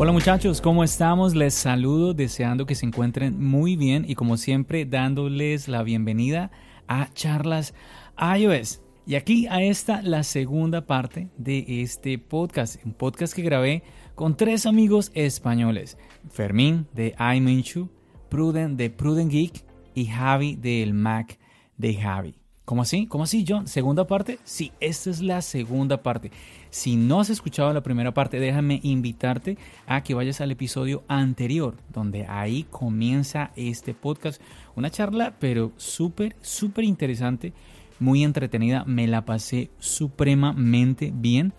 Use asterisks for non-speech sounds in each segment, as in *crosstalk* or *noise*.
Hola muchachos, ¿cómo estamos? Les saludo deseando que se encuentren muy bien y como siempre dándoles la bienvenida a Charlas iOS. Y aquí a esta la segunda parte de este podcast, un podcast que grabé con tres amigos españoles, Fermín de iMinchu, Pruden de Pruden Geek y Javi del Mac de Javi. ¿Cómo así? ¿Cómo así, John? ¿Segunda parte? Sí, esta es la segunda parte. Si no has escuchado la primera parte, déjame invitarte a que vayas al episodio anterior, donde ahí comienza este podcast. Una charla, pero súper, súper interesante, muy entretenida. Me la pasé supremamente bien.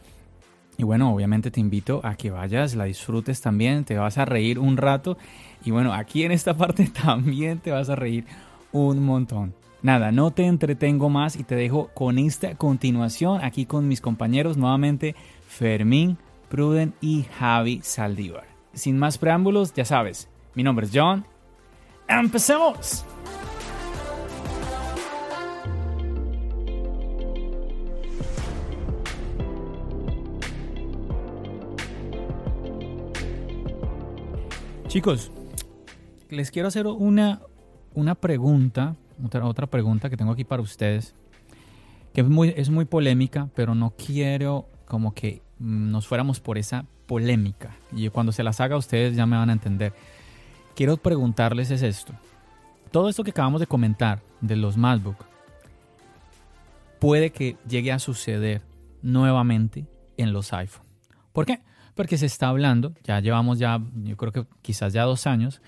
Y bueno, obviamente te invito a que vayas, la disfrutes también, te vas a reír un rato. Y bueno, aquí en esta *laughs* parte también te vas a reír un montón. Nada, no te entretengo más y te dejo con esta continuación aquí con mis compañeros nuevamente Fermín, Pruden y Javi Saldívar. Sin más preámbulos, ya sabes, mi nombre es John. ¡Empecemos! Chicos, les quiero hacer una, una pregunta otra, otra pregunta que tengo aquí para ustedes, que es muy, es muy polémica, pero no quiero como que mm, nos fuéramos por esa polémica. Y cuando se las haga ustedes ya me van a entender. Quiero preguntarles es esto. Todo esto que acabamos de comentar de los MacBook puede que llegue a suceder nuevamente en los iPhone. ¿Por qué? Porque se está hablando, ya llevamos ya, yo creo que quizás ya dos años,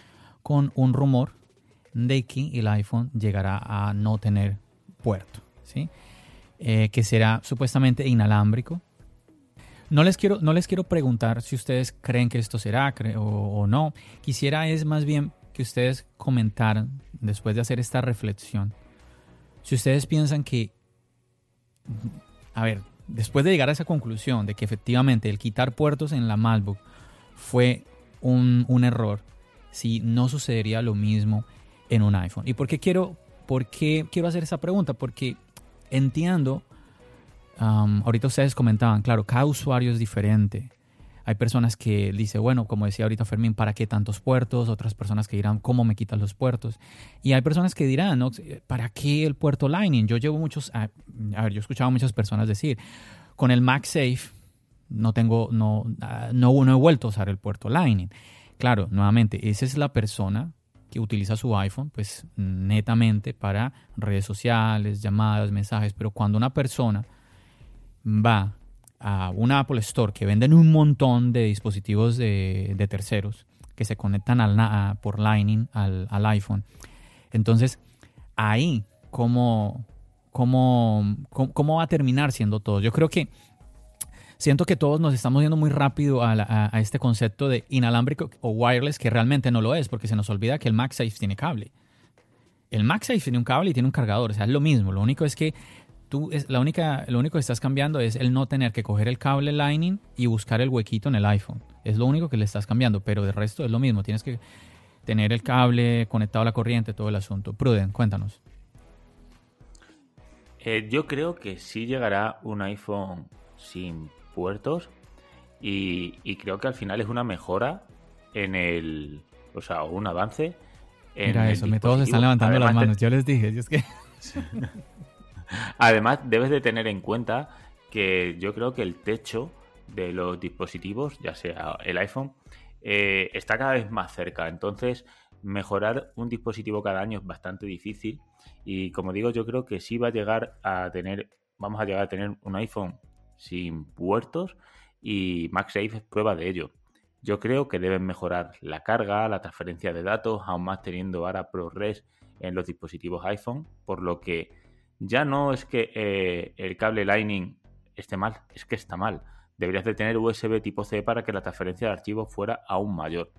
con un rumor de que el iPhone llegará a no tener puerto, ¿sí? Eh, que será supuestamente inalámbrico. No les, quiero, no les quiero preguntar si ustedes creen que esto será o, o no. Quisiera es más bien que ustedes comentaran, después de hacer esta reflexión, si ustedes piensan que, a ver, después de llegar a esa conclusión de que efectivamente el quitar puertos en la MacBook fue un, un error, si no sucedería lo mismo en un iPhone. ¿Y por qué quiero, por qué quiero hacer esa pregunta? Porque entiendo, ahorita ustedes comentaban, claro, cada usuario es diferente. Hay personas que dicen, bueno, como decía ahorita Fermín, ¿para qué tantos puertos? Otras personas que dirán, ¿cómo me quitas los puertos? Y hay personas que dirán, ¿no? ¿para qué el puerto Lightning? Yo llevo muchos, a, ver, yo he escuchado a muchas personas decir, con el MagSafe no tengo, no, no, no he vuelto a usar el puerto Lightning. Claro, nuevamente, esa es la persona que utiliza su iPhone, pues netamente para redes sociales, llamadas, mensajes, pero cuando una persona va a una Apple Store que venden un montón de dispositivos de, terceros que se conectan por Lightning al, iPhone, entonces ahí, ¿cómo, cómo, cómo va a terminar siendo todo? Yo creo que siento que todos nos estamos yendo muy rápido a, este concepto de inalámbrico o wireless, que realmente no lo es, porque se nos olvida que el MagSafe tiene cable. El MagSafe tiene un cable y tiene un cargador, o sea, es lo mismo. Lo único es que tú, es, la única, lo único que estás cambiando es el no tener que coger el cable Lightning y buscar el huequito en el iPhone. Es lo único que le estás cambiando, pero de resto es lo mismo. Tienes que tener el cable conectado a la corriente, todo el asunto. Pruden, cuéntanos. Eh, yo creo que sí llegará un iPhone sin puertos y, creo que al final es una mejora en el, o sea, un avance. En Mira eso, todos están levantando las manos, yo les dije, es que... *laughs* Además, debes de tener en cuenta que yo creo que el techo de los dispositivos, ya sea el iPhone, eh, está cada vez más cerca. Entonces, mejorar un dispositivo cada año es bastante difícil. Y como digo, yo creo que sí va a llegar a tener, vamos a llegar a tener un iPhone sin puertos y MagSafe es prueba de ello. Yo creo que deben mejorar la carga, la transferencia de datos, aún más teniendo ahora ProRes en los dispositivos iPhone, por lo que ya no es que eh, el cable Lightning esté mal, es que está mal. Deberías de tener USB tipo C para que la transferencia de archivos fuera aún mayor.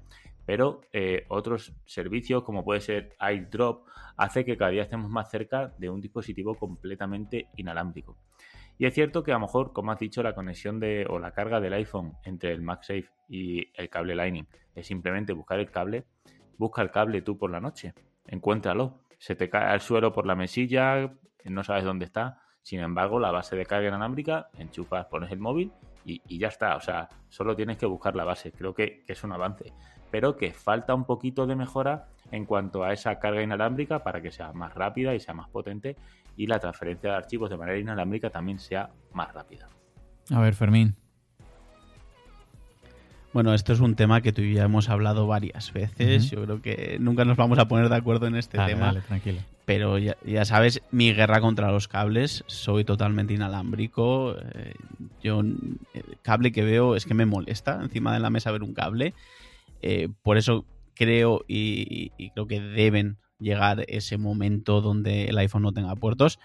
Pero eh, otros servicios, como puede ser iDrop, hace que cada día estemos más cerca de un dispositivo completamente inalámbrico. Y es cierto que a lo mejor, como has dicho, la conexión de o la carga del iPhone entre el MagSafe y el cable Lightning es simplemente buscar el cable. Busca el cable tú por la noche, encuéntralo. Se te cae al suelo por la mesilla, no sabes dónde está. Sin embargo, la base de carga inalámbrica, enchufas, pones el móvil y, ya está. O sea, solo tienes que buscar la base. Creo que, es un avance. Pero que falta un poquito de mejora en cuanto a esa carga inalámbrica para que sea más rápida y sea más potente y la transferencia de archivos de manera inalámbrica también sea más rápida. A ver, Fermín. Bueno, esto es un tema que tú y yo hemos hablado varias veces. Yo creo que nunca nos vamos a poner de acuerdo en este tema. Dale, tranquilo. Pero ya, sabes, mi guerra contra los cables, soy totalmente inalámbrico. Eh, yo, el cable que veo es que me molesta encima de la mesa ver un cable. Eh, por eso creo y, creo que deben llegar ese momento donde el iPhone no tenga puertos.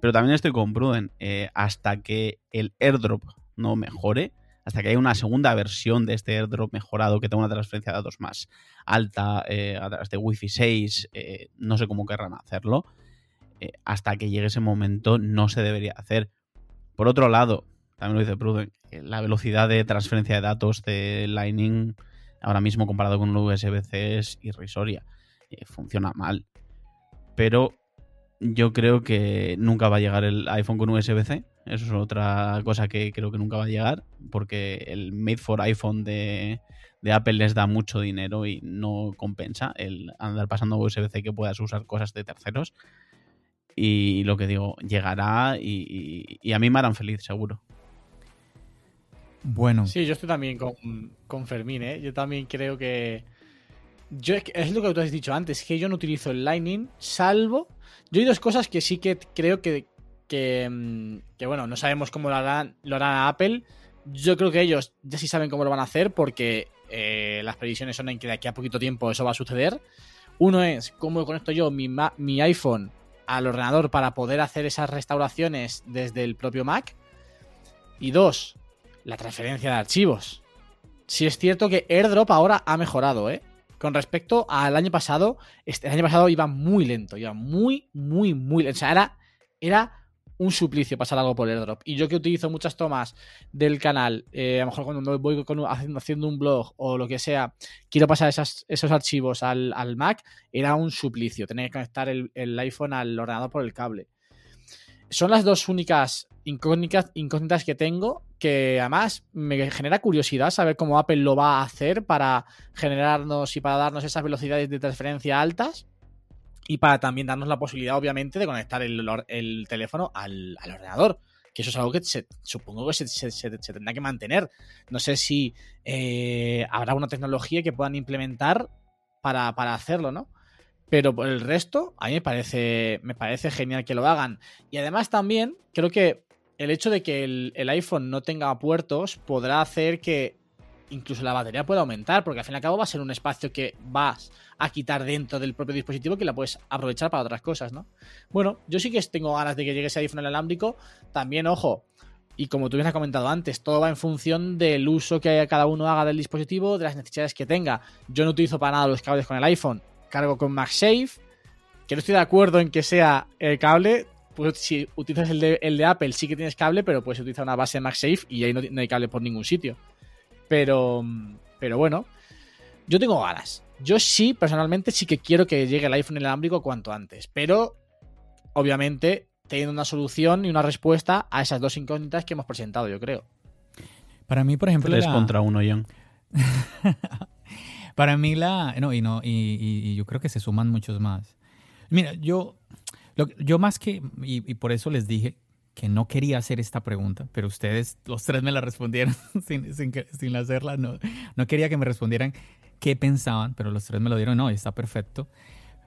Pero también estoy con Pruden. Eh, hasta que el airdrop no mejore, hasta que haya una segunda versión de este airdrop mejorado que tenga una transferencia de datos más alta eh, a través de Wi-Fi 6, eh, no sé cómo querrán hacerlo, hasta que llegue ese momento no se debería hacer. Por otro lado, también lo dice Pruden, la velocidad de transferencia de datos de Lightning ahora mismo comparado con un USB-C es irrisoria, funciona mal. Pero yo creo que nunca va a llegar el iPhone con USB-C. Eso es otra cosa que creo que nunca va a llegar, porque el Made for iPhone de, Apple les da mucho dinero y no compensa el andar pasando USB-C que puedas usar cosas de terceros. Y lo que digo, llegará y, a mí me harán feliz, seguro. Bueno. Sí, yo estoy también con, con Fermín, ¿eh? Yo también creo que... Es lo que tú has dicho antes, que yo no utilizo el Lightning, salvo yo hay dos cosas que sí que creo que, que, mm, bueno, no sabemos cómo lo harán, lo harán a Apple. Yo creo que ellos ya sí saben cómo lo van a hacer porque eh, las previsiones son en que de aquí a poquito tiempo eso va a suceder. Uno es cómo conecto yo mi iPhone al ordenador para poder hacer esas restauraciones desde el propio Mac. Y dos, la transferencia de archivos. Si es cierto que AirDrop ahora ha mejorado, ¿eh? Con respecto al año pasado, este, el año pasado iba muy lento, iba muy, muy, muy lento. O sea, era, un suplicio pasar algo por airdrop. Y yo que utilizo muchas tomas del canal, eh, a lo mejor cuando voy haciendo, un blog o lo que sea, quiero pasar esos archivos al, Mac, era un suplicio. Tener que conectar el, el, iPhone al ordenador por el cable. Son las dos únicas incógnitas, que tengo que además me genera curiosidad saber cómo Apple lo va a hacer para generarnos y para darnos esas velocidades de transferencia altas y para también darnos la posibilidad, obviamente, de conectar el, teléfono al, ordenador. Que eso es algo que supongo que se, tendrá que mantener. No sé si eh, habrá una tecnología que puedan implementar para, hacerlo, ¿no? Pero por el resto, a mí me parece, me parece genial que lo hagan. Y además también creo que el hecho de que el, iPhone no tenga puertos podrá hacer que incluso la batería pueda aumentar, porque al fin y al cabo va a ser un espacio que vas a quitar dentro del propio dispositivo que la puedes aprovechar para otras cosas, ¿no? Bueno, yo sí que tengo ganas de que llegue ese iPhone inalámbrico. También, ojo, y como tú bien has comentado antes, todo va en función del uso que cada uno haga del dispositivo, de las necesidades que tenga. Yo no utilizo para nada los cables con el iPhone, cargo con MagSafe, que no estoy de acuerdo en que sea el cable, pues si utilizas el de, Apple sí que tienes cable, pero puedes utilizar una base MagSafe y ahí no, hay cable por ningún sitio. Pero, pero bueno, yo tengo ganas. Yo sí, personalmente, sí que quiero que llegue el iPhone inalámbrico cuanto antes. Pero, obviamente, teniendo una solución y una respuesta a esas dos incógnitas que hemos presentado, yo creo. Para mí, por ejemplo. Tres contra uno, John. *laughs* Para mí, la. No, y no, y yo creo que se suman muchos más. Mira, yo yo más que, y, por eso les dije que no quería hacer esta pregunta, pero ustedes, los tres me la respondieron *laughs* sin, sin, sin hacerla. No, no quería que me respondieran qué pensaban, pero los tres me lo dieron, no, está perfecto.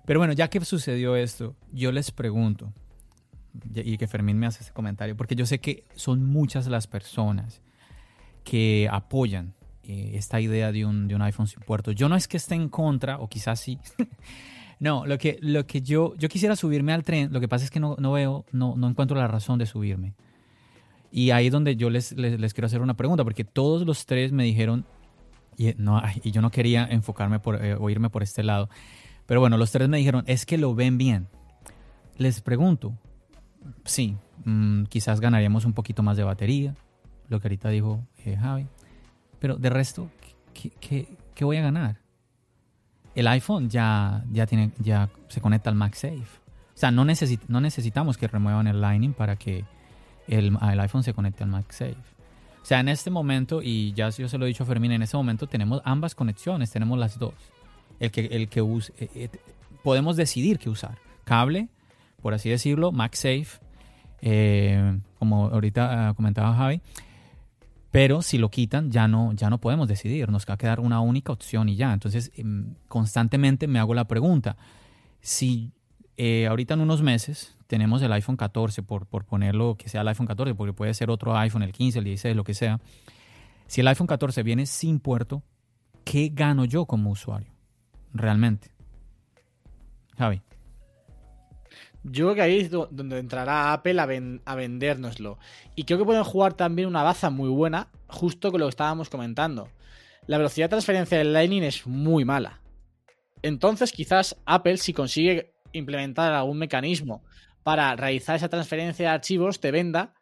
Pero bueno, ya que sucedió esto, yo les pregunto, y que Fermín me hace ese comentario, porque yo sé que son muchas las personas que apoyan eh, esta idea de un, de un iPhone sin puerto. Yo no es que esté en contra, o quizás sí, *laughs* No, lo que, lo que yo, yo quisiera subirme al tren, lo que pasa es que no, no veo, no, no encuentro la razón de subirme. Y ahí es donde yo les, les, quiero hacer una pregunta, porque todos los tres me dijeron, y, no, ay, y yo no quería enfocarme por, eh, o irme por este lado, pero bueno, los tres me dijeron, es que lo ven bien. Les pregunto, sí, mm, quizás ganaríamos un poquito más de batería, lo que ahorita dijo eh, Javi, pero de resto, ¿qué, qué, qué voy a ganar? El iPhone ya, ya, tiene, ya se conecta al MagSafe. O sea, no, necesit- no necesitamos que remuevan el Lightning para que el, el iPhone se conecte al MagSafe. O sea, en este momento, y ya yo se lo he dicho a Fermín, en este momento tenemos ambas conexiones, tenemos las dos. El que, el que use, eh, eh, podemos decidir qué usar. Cable, por así decirlo, MagSafe, eh, como ahorita ah, comentaba Javi. Pero si lo quitan, ya no, ya no podemos decidir. Nos va a quedar una única opción y ya. Entonces, em, constantemente me hago la pregunta. Si eh, ahorita en unos meses tenemos el iPhone 14, por, por ponerlo que sea el iPhone 14, porque puede ser otro iPhone, el 15, el 16, lo que sea. Si el iPhone 14 viene sin puerto, ¿qué gano yo como usuario? Realmente. Javi. Yo creo que ahí es do- donde entrará Apple a, ven- a vendérnoslo. Y creo que pueden jugar también una baza muy buena, justo con lo que estábamos comentando. La velocidad de transferencia del Lightning es muy mala. Entonces, quizás Apple, si consigue implementar algún mecanismo para realizar esa transferencia de archivos, te venda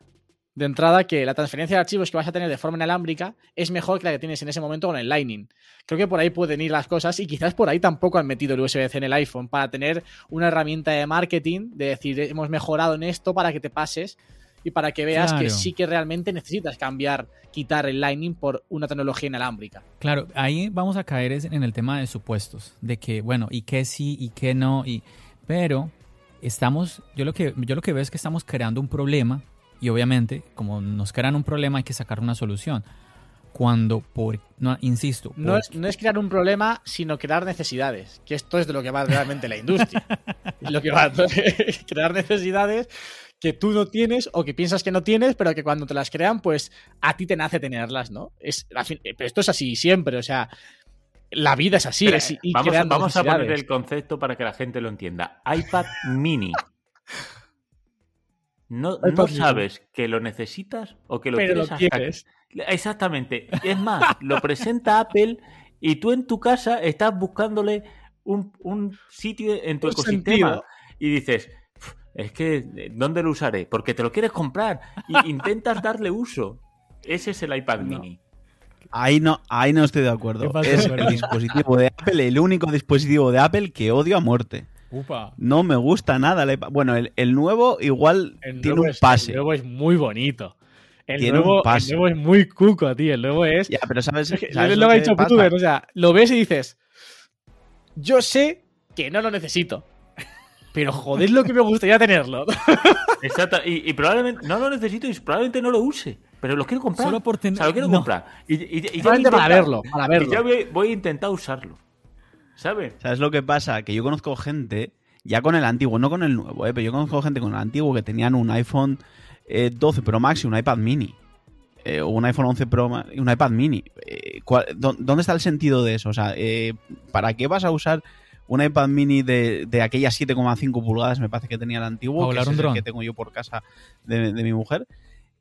de entrada que la transferencia de archivos que vas a tener de forma inalámbrica es mejor que la que tienes en ese momento con el Lightning. Creo que por ahí pueden ir las cosas y quizás por ahí tampoco han metido el USB-C en el iPhone para tener una herramienta de marketing, de decir, hemos mejorado en esto para que te pases y para que veas que sí que realmente necesitas cambiar, quitar el Lightning por una tecnología inalámbrica. Claro, ahí vamos a caer en el tema de supuestos, de que, bueno, y qué sí y qué no, y, pero estamos, yo lo, que, yo lo que veo es que estamos creando un problema y obviamente, como nos crean un problema, hay que sacar una solución. Cuando, por, no, insisto, No por- es, no es crear un problema, sino crear necesidades. Que esto es de lo que va realmente la industria. *laughs* Es lo que va *laughs* crear necesidades que tú no tienes o que piensas que no tienes, pero que cuando te las crean, pues a ti te nace tenerlas, ¿no? Es, fin- pero esto es así siempre, o sea, la vida es así. Espera, es ir vamos creando vamos a poner el concepto para que la gente lo entienda. iPad mini. *laughs* No, no sabes que lo necesitas o que lo Pero quieres lo hasta quieres. Exactamente. *laughs* Es más, lo presenta Apple y tú en tu casa estás buscándole un, un sitio en tu Un ecosistema sentido. y dices, "Uf, es que, ¿dónde lo usaré? Porque te lo quieres comprar y *laughs* intentas darle uso. Ese es el iPad No. mini. Ahí no, ahí no estoy de acuerdo. ¿Qué pasó, es el dispositivo de Apple, el único dispositivo de Apple que odio a muerte. Upa. No me gusta nada. el iPad. Bueno, el, el nuevo igual El tiene nuevo un es- pase. El nuevo es muy bonito. El, Tiene un nuevo, el pase. nuevo es muy cuco, tío. El nuevo es. Ya, pero sabes, *laughs* Es que ¿sabes es lo lo que ha dicho? Putuber, o sea, lo ves y dices, yo sé que no lo necesito, pero joder lo que me gustaría tenerlo. *laughs* Exacto. Y, y probablemente no lo necesito y probablemente no lo use. Pero lo quiero comprar. Solo por tener- O sea, lo quiero no. comprar. Y, y- y ya voy a Solamente para verlo, para y verlo. ya voy, voy a intentar usarlo. ¿Sabes? ¿Sabes lo que pasa? Que yo conozco gente, ya con el antiguo, no con el nuevo, ¿eh? pero yo conozco gente con el antiguo que tenían un iPhone eh, 12 Pro Max y un iPad mini. Eh, o un iPhone 11 Pro Max y un iPad mini. Eh, ¿cuál- dó- ¿Dónde está el sentido de eso? O sea, eh, ¿para qué vas a usar un iPad mini de, de aquellas 7,5 pulgadas, me parece que tenía el antiguo, que es el que tengo yo por casa de, de mi mujer,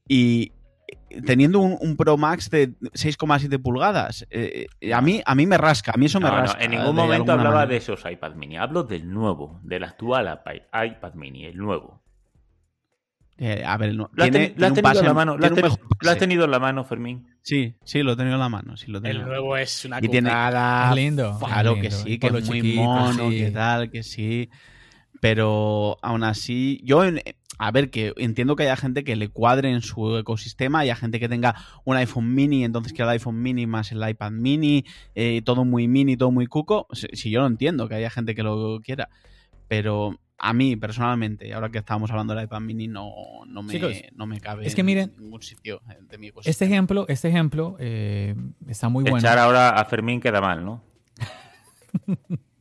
y eh, teniendo un, un Pro Max de 6,7 pulgadas? Eh, eh, a, mí, a mí me rasca, a mí eso me No, no, rasca. en ningún momento hablaba manera. de esos iPad mini. Hablo del nuevo, del actual iPad iPad mini, el nuevo. Eh, a ver, no, ¿Lo tiene, lo has tenido en la mano? ¿Lo has, lo tenido en la mano, Fermín? Sí, sí, lo he tenido en la mano. Sí, lo he tenido El nuevo es una cucada. Es lindo. Claro es que sí, que es muy chiquito, mono, sí. que tal, que sí. Pero aún así, yo, en- a ver, que entiendo que haya gente que le cuadre en su ecosistema, haya gente que tenga un iPhone mini, entonces que el iPhone mini más el iPad mini, eh, todo muy mini, todo muy cuco. Si, si yo lo entiendo, que haya gente que lo quiera. Pero a mí, personalmente, ahora que estábamos hablando del iPad mini, no, no, me, Chicos, no me cabe es que miren, en ningún sitio de mi ecosistema. Este ejemplo, este ejemplo eh, está muy bueno. Echar ahora a Fermín queda mal, ¿no? *laughs*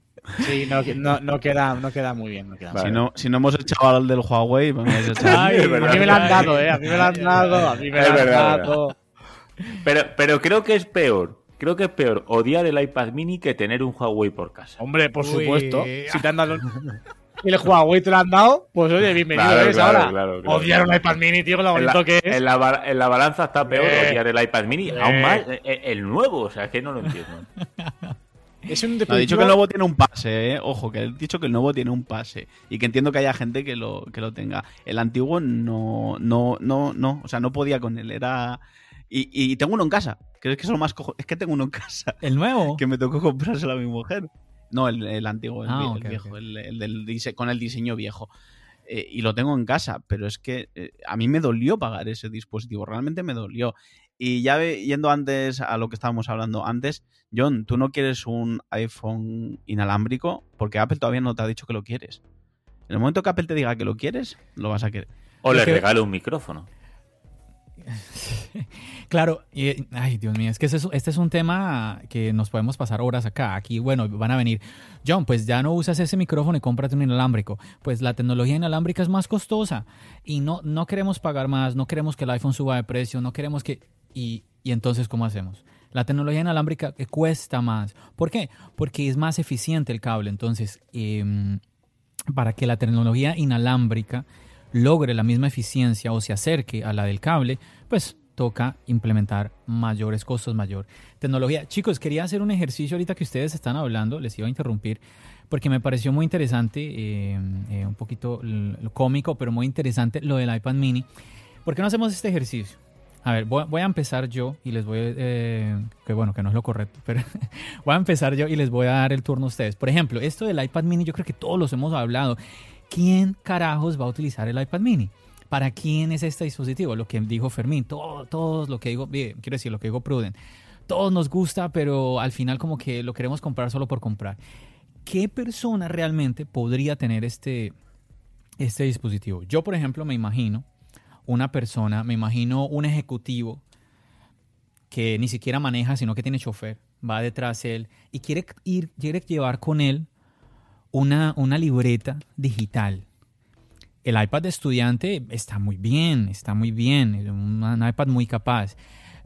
Sí, no, no, no queda, no queda muy bien. No queda Vale. Si no, si no hemos echado al del Huawei, vamos a *laughs* echar. Ay, A mí me lo han dado, ¿eh? A mí me lo han dado. A mí me lo han dado. Pero, pero creo que es peor creo que es peor odiar el iPad mini que tener un Huawei por casa. Hombre, por Uy. supuesto. Si te han dado. Y *laughs* el Huawei te lo han dado, pues oye, bienvenido Claro, eres claro, ahora. claro, claro. Odiar un iPad mini, tío, con lo la, bonito que es. en la en la balanza está peor Eh. odiar el iPad mini, Eh. aún más eh, el nuevo, o sea, es que no lo entiendo. *laughs* Es un No, dicho que el nuevo tiene un pase, ¿eh? Ojo, que he dicho que el nuevo tiene un pase. Y que entiendo que haya gente que lo, que lo tenga. El antiguo no, no, no, no. O sea, no podía con él. Era. Y, y tengo uno en casa. Es que es lo más cojo. Es que tengo uno en casa. ¿El nuevo? Que me tocó comprárselo a mi mujer. No, el, el antiguo, el, Ah, el viejo, el del dise- con el diseño viejo. Eh, y lo tengo en casa, pero es que eh, a mí me dolió pagar ese dispositivo, realmente me dolió. Y ya yendo antes a lo que estábamos hablando antes, John, tú no quieres un iPhone inalámbrico porque Apple todavía no te ha dicho que lo quieres. En el momento que Apple te diga que lo quieres, lo vas a querer. O le que- regalo un micrófono. *laughs* Claro, y, ay Dios mío, es que es- este es un tema que nos podemos pasar horas acá. Aquí, bueno, van a venir, John, pues ya no usas ese micrófono y cómprate un inalámbrico. Pues la tecnología inalámbrica es más costosa y no, no queremos pagar más, no queremos que el iPhone suba de precio, no queremos que... Y, y entonces, ¿cómo hacemos? La tecnología inalámbrica eh, cuesta más. ¿Por qué? Porque es más eficiente el cable. Entonces, em, para que la tecnología inalámbrica logre la misma eficiencia o se acerque a la del cable, pues toca implementar mayores costos, mayor tecnología. Chicos, quería hacer un ejercicio ahorita que ustedes están hablando, les iba a interrumpir, porque me pareció muy interesante, eh, eh, un poquito cómico, pero muy interesante lo del iPad mini. ¿Por qué no hacemos este ejercicio? A ver, voy, voy a empezar yo y les voy eh, que bueno, que no es lo correcto, pero *laughs* voy a empezar yo y les voy a dar el turno a ustedes. Por ejemplo, esto del iPad mini, yo creo que todos los hemos hablado. ¿Quién carajos va a utilizar el iPad mini? ¿Para quién es este dispositivo? Lo que dijo Fermín, todo, todos lo que digo, bien, quiero decir, lo que dijo Pruden. Todos nos gusta, pero al final como que lo queremos comprar solo por comprar. ¿Qué persona realmente podría tener este, este dispositivo? Yo, por ejemplo, me imagino una persona, me imagino un ejecutivo que ni siquiera maneja, sino que tiene chofer, va detrás de él y quiere ir, quiere llevar con él una, una libreta digital. El iPad de estudiante está muy bien, está muy bien, es un, iPad muy capaz,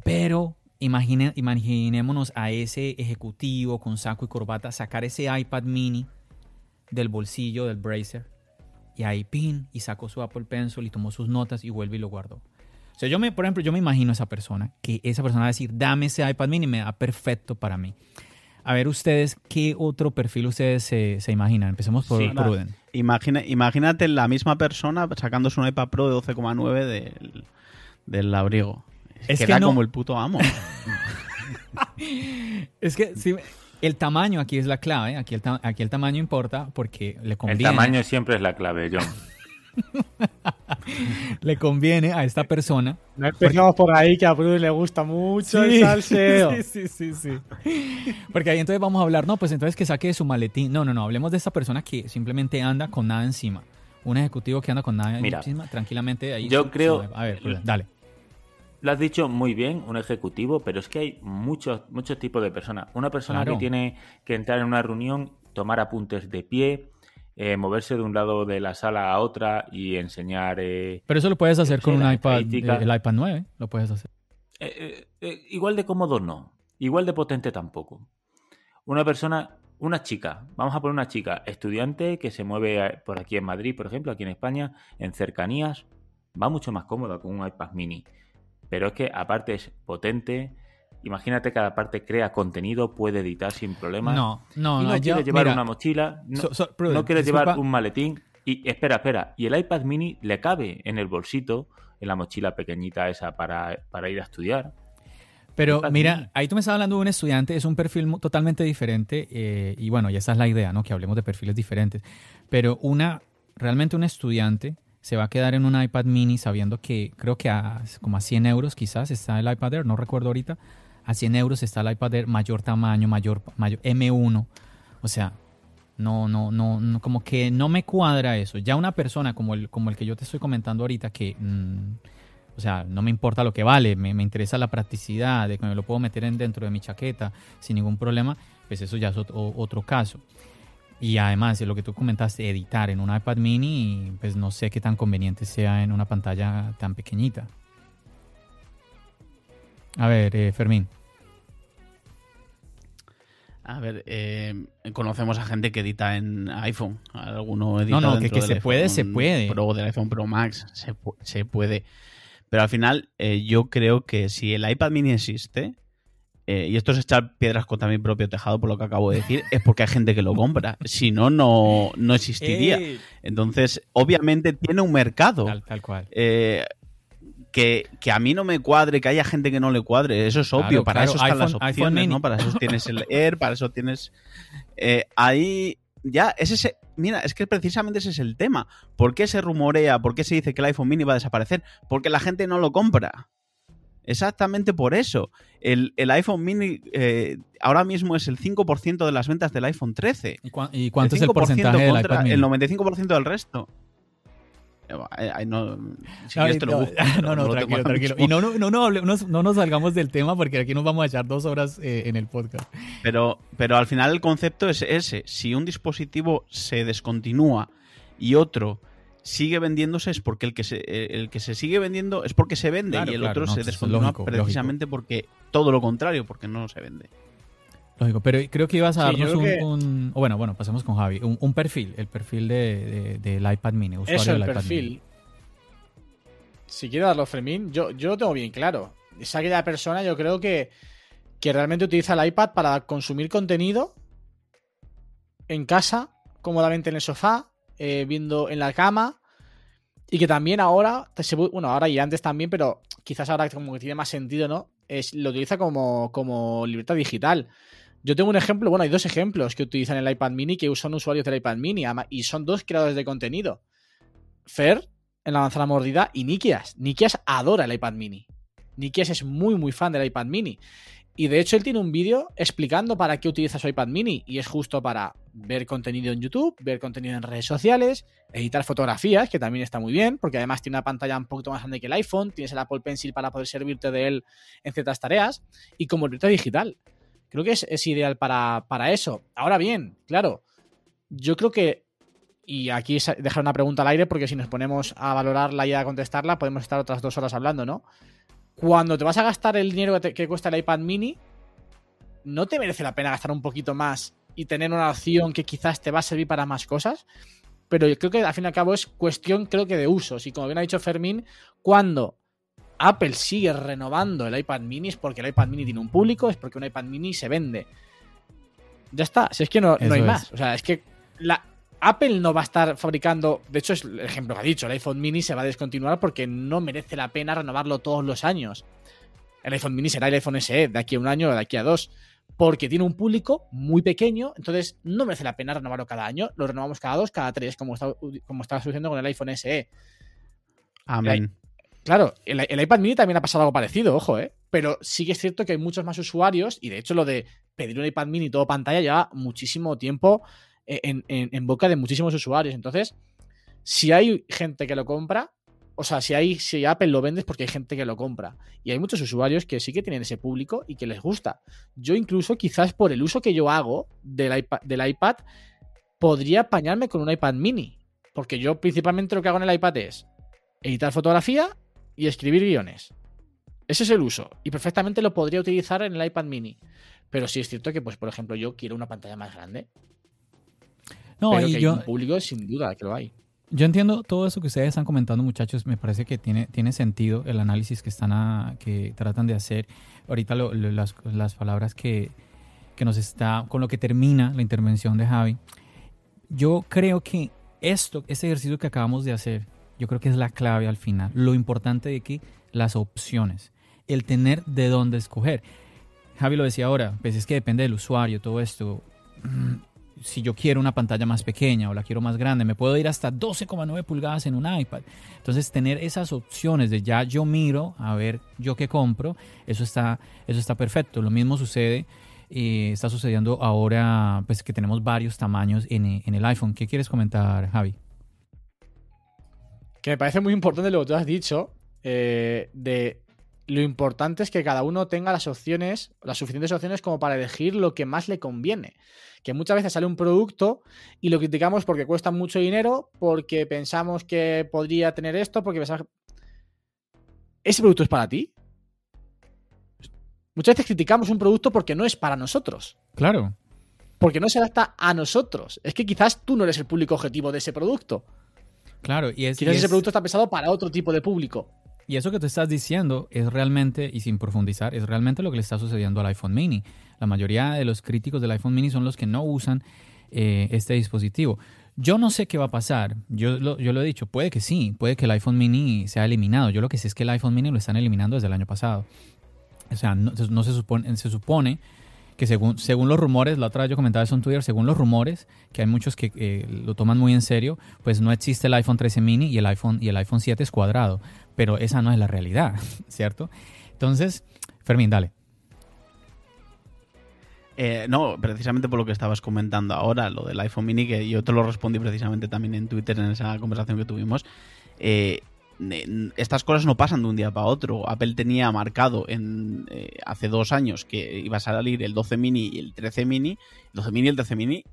pero imagine- imaginémonos a ese ejecutivo con saco y corbata sacar ese iPad mini del bolsillo del bracer y ahí pin y sacó su Apple Pencil y tomó sus notas y vuelve y lo guardó. O sea, yo me, por ejemplo, yo me imagino a esa persona, que esa persona va a decir, dame ese iPad mini, me da perfecto para mí. A ver ustedes, ¿qué otro perfil ustedes se, se imaginan? Empecemos por Sí. Pruden. Imagina, imagínate la misma persona sacándose un iPad Pro de 12,9 del, del abrigo. Es que que era no- como el puto amo. *laughs* Es que sí, el tamaño aquí es la clave, aquí el, ta- aquí el tamaño importa porque le El conviene, tamaño siempre es la clave, John. *laughs* le conviene a esta persona No empezamos por ahí, que a Bruno le gusta mucho el salseo. *laughs* Sí, sí, sí, sí. Porque ahí entonces vamos a hablar, no, pues entonces que saque su maletín. No, no, no, hablemos de esta persona que simplemente anda con nada encima. Un ejecutivo que anda con nada Mira, encima, tranquilamente ahí. yo creo- a ver, pues, dale. Lo has dicho muy bien, un ejecutivo, pero es que hay muchos, muchos tipos de personas. Una persona Claro. que tiene que entrar en una reunión, tomar apuntes de pie, eh, moverse de un lado de la sala a otra y enseñar... eh, Pero eso lo puedes hacer con un iPad, eh, el iPad 9, lo puedes hacer. igual de cómodo no, igual de potente tampoco. Una persona, una chica, vamos a poner una chica, estudiante que se mueve por aquí en Madrid, por ejemplo, aquí en España, en cercanías, va mucho más cómoda con un iPad mini. Pero es que aparte es potente, imagínate cada parte crea contenido, puede editar sin problema. No, no, y no no. quieres yo- llevar mira, una mochila, no, so- so- Pruden, no quieres disculpa, llevar un maletín. Y espera, espera, y el iPad mini le cabe en el bolsito, en la mochila pequeñita esa para, para ir a estudiar. Pero mira, ahí tú me estás hablando de un estudiante, es un perfil totalmente diferente eh, y bueno, ya esa es la idea, ¿no? Que hablemos de perfiles diferentes. Pero una, realmente un estudiante se va a quedar en un iPad mini sabiendo que creo que a, como a 100 euros quizás está el iPad Air, no recuerdo ahorita, a 100 euros está el iPad Air mayor tamaño, mayor, mayor M1. O sea, no, no, no, no, como que no me cuadra eso. Ya una persona como el, como el que yo te estoy comentando ahorita, que, mm, o sea, no me importa lo que vale, me, me interesa la practicidad, de que me lo puedo meter en, dentro de mi chaqueta sin ningún problema, pues eso ya es otro, otro caso. Y además, de lo que tú comentaste, editar en un iPad mini, pues no sé qué tan conveniente sea en una pantalla tan pequeñita. A ver, eh, Fermín. A ver, eh, conocemos a gente que edita en iPhone. Alguno edita No, no, que- se puede, se puede. Pro, del iPhone Pro Max, se, se puede. Pero al final, eh, yo creo que si el iPad mini existe, eh, y esto es echar piedras contra mi propio tejado por lo que acabo de decir, es porque hay gente que lo compra. Si no, no, no existiría. Entonces, obviamente tiene un mercado. tal, tal cual. Eh, que, que a mí no me cuadre, que haya gente que no le cuadre, eso es Claro, obvio, para claro, eso están las iPhone- opciones. ¿no? Para eso tienes el Air, para eso tienes... eh, ahí ya, es ese... Mira, es que precisamente ese es el tema. ¿Por qué se rumorea, por qué se dice que el iPhone mini va a desaparecer? Porque la gente no lo compra. Exactamente por eso. El, el iPhone mini eh, ahora mismo es el 5% de las ventas del iPhone 13. ¿Y, cuán- y cuánto El es el 5% porcentaje del contra iPad mini? El 95% del resto. No, si Ay, quieres te lo no, busco, *laughs* no, no, tengo tranquilo, tranquilo. Y no, no, no, no, no- no nos salgamos del tema porque aquí nos vamos a echar dos horas eh, en el podcast. Pero, pero al final el concepto es ese. Si un dispositivo se descontinúa y otro sigue vendiéndose es porque el que se, el que se sigue vendiendo es porque se vende Claro, y el claro, otro no, se descontinúa lógico, precisamente porque todo lo contrario, porque no se vende. Lógico, pero creo que ibas a Sí, darnos un, que- un- bueno, bueno, pasemos con Javi. Un, un perfil, el perfil de, de- del iPad mini, usuario Eso, el del iPad perfil. mini. Si quiere darlo Fermín, yo, yo lo tengo bien claro. Es aquella persona, yo creo que, que realmente utiliza el iPad para consumir contenido en casa, cómodamente en el sofá, eh, viendo en la cama. Y que también ahora, bueno, ahora y antes también, pero quizás ahora como que tiene más sentido, ¿no? Es, lo utiliza como, como libreta digital. Yo tengo un ejemplo, bueno, hay dos ejemplos que utilizan el iPad mini que son usuarios del iPad mini y son dos creadores de contenido. Fer, en la manzana mordida, y Nikias. Nikias adora el iPad mini. Nikias es muy, muy fan del iPad mini. Y de hecho, él tiene un vídeo explicando para qué utiliza su iPad mini. Y es justo para ver contenido en YouTube, ver contenido en redes sociales, editar fotografías, que también está muy bien, porque además tiene una pantalla un poquito más grande que el iPhone, tienes el Apple Pencil para poder servirte de él en ciertas tareas, y como digital. Creo que es, es ideal para, para eso. Ahora bien, claro, yo creo que y aquí dejar una pregunta al aire porque si nos ponemos a valorarla y a contestarla podemos estar otras dos horas hablando, ¿no? Cuando te vas a gastar el dinero que, te- que cuesta el iPad mini, ¿no te merece la pena gastar un poquito más y tener una opción que quizás te va a servir para más cosas? Pero yo creo que al fin y al cabo es cuestión, creo que de usos. Y como bien ha dicho Fermín, cuando Apple sigue renovando el iPad mini es porque el iPad mini tiene un público, es porque un iPad mini se vende. Ya está, si es que no, no hay es. más. O sea, es que la, Apple no va a estar fabricando. De hecho, es el ejemplo que ha dicho: el iPhone mini se va a descontinuar porque no merece la pena renovarlo todos los años. El iPhone mini será el iPhone SE de aquí a un año o de aquí a dos. Porque tiene un público muy pequeño, entonces no merece la pena renovarlo cada año. Lo renovamos cada dos, cada tres, como está, como está sucediendo con el iPhone SE. Amén. Claro, el, el iPad mini también ha pasado algo parecido, ojo, ¿eh? Pero sí que es cierto que hay muchos más usuarios y de hecho lo de pedir un iPad mini todo pantalla lleva muchísimo tiempo en, boca de muchísimos usuarios. Entonces, si hay gente que lo compra, o sea, si, hay, si Apple lo vende es porque hay gente que lo compra. Y hay muchos usuarios que sí que tienen ese público y que les gusta. Yo incluso quizás por el uso que yo hago del iPad, del iPad podría apañarme con un iPad mini. Porque yo principalmente lo que hago en el iPad es editar fotografía y escribir guiones. Ese es el uso. Y perfectamente lo podría utilizar en el iPad mini. Pero sí es cierto que, pues, por ejemplo, yo quiero una pantalla más grande. No, pero y que hay yo, un público sin duda que lo hay. Yo entiendo todo eso que ustedes están comentando, muchachos. Me parece que tiene, tiene sentido el análisis que están a- que tratan de hacer. Ahorita lo- lo- las, las palabras que, que nos está, con lo que termina la intervención de Javi. Yo creo que esto, este ejercicio que acabamos de hacer, yo creo que es la clave al final. Lo importante de que las opciones, el tener de dónde escoger. Javi lo decía ahora, pues es que depende del usuario, todo esto. Si yo quiero una pantalla más pequeña o la quiero más grande, me puedo ir hasta 12,9 pulgadas en un iPad. Entonces, tener esas opciones de ya yo miro a ver yo qué compro, eso está, eso está perfecto. Lo mismo sucede, eh, está sucediendo ahora, pues que tenemos varios tamaños en, en el iPhone. ¿Qué quieres comentar, Javi? Que me parece muy importante lo que tú has dicho. eh, de lo importante es que cada uno tenga las opciones, las suficientes opciones como para elegir lo que más le conviene. Que muchas veces sale un producto y lo criticamos porque cuesta mucho dinero, porque pensamos que podría tener esto, porque pensamos... ¿Ese producto es para ti? Muchas veces criticamos un producto porque no es para nosotros. Claro. porque no se adapta a nosotros. Es que quizás tú no eres el público objetivo de ese producto. Claro, y es. Quizás y ese es- producto está pensado para otro tipo de público. Y eso que te estás diciendo es realmente, y sin profundizar, es realmente lo que le está sucediendo al iPhone mini. La mayoría de los críticos del iPhone mini son los que no usan eh, este dispositivo. Yo no sé qué va a pasar. Yo lo, he dicho, puede que sí, puede que el iPhone mini sea eliminado. Yo lo que sé es que el iPhone mini lo están eliminando desde el año pasado. O sea, no, no se, supone, se supone que según, según los rumores, la otra vez yo comentaba eso en Twitter, según los rumores, que hay muchos que eh, lo toman muy en serio, pues no existe el iPhone 13 mini y el iPhone, y el iPhone 7 es cuadrado. Pero esa no es la realidad, *laughs* ¿cierto? Entonces, Fermín, dale. Eh, no, precisamente por lo que estabas comentando ahora, lo del iPhone mini, que yo te lo respondí precisamente también en Twitter en esa conversación que tuvimos. Eh, estas cosas no pasan de un día para otro. Apple tenía marcado en, eh, hace dos años que iba a salir el 12 mini y el 13 mini. El 12 mini y el 13 mini